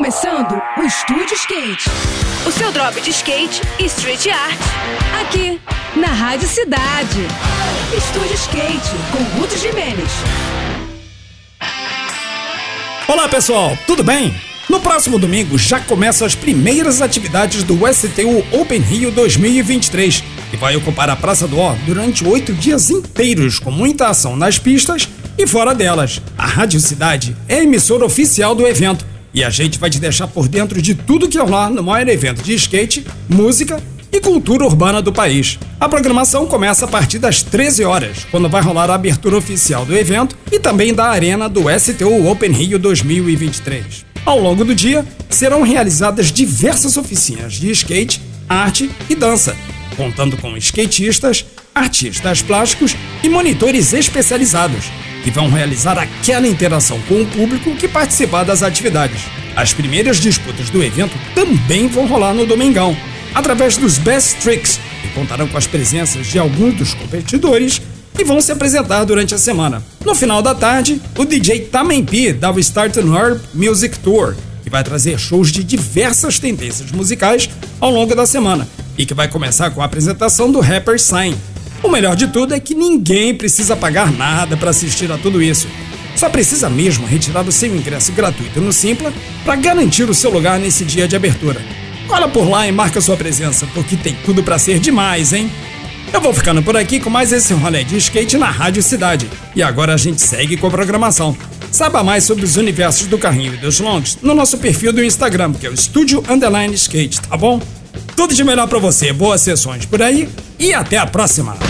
começando o Estúdio Skate. O seu drop de skate e street art. Aqui, na Rádio Cidade. Estúdio Skate, com Ruth Jimenez. Olá pessoal, tudo bem? No próximo domingo já começam as primeiras atividades do STU Open Rio 2023 e vai ocupar a Praça do Ó durante oito dias inteiros com muita ação nas pistas e fora delas. A Rádio Cidade é emissora oficial do evento e a gente vai te deixar por dentro de tudo que rolar no maior evento de skate, música e cultura urbana do país. A programação começa a partir das 13 horas, quando vai rolar a abertura oficial do evento e também da arena do STU Open Rio 2023. Ao longo do dia, serão realizadas diversas oficinas de skate, arte e dança, contando com skatistas, artistas plásticos e monitores especializados, que vão realizar aquela interação com o público que participar das atividades. As primeiras disputas do evento também vão rolar no Domingão, através dos Best Tricks, e contarão com as presenças de alguns dos competidores que vão se apresentar durante a semana. No final da tarde, o DJ Tamempi dá o Start Herb Music Tour, que vai trazer shows de diversas tendências musicais ao longo da semana e que vai começar com a apresentação do rapper Sign. O melhor de tudo é que ninguém precisa pagar nada para assistir a tudo isso. Só precisa mesmo retirar o seu ingresso gratuito no Simpla para garantir o seu lugar nesse dia de abertura. Cola por lá e marca sua presença, porque tem tudo para ser demais, hein? Eu vou ficando por aqui com mais esse rolê de skate na Rádio Cidade. E agora a gente segue com a programação. Saiba mais sobre os universos do carrinho e dos longs no nosso perfil do Instagram, que é o Estúdio Underline Skate, tá bom? Tudo de melhor para você, boas sessões por aí e até a próxima!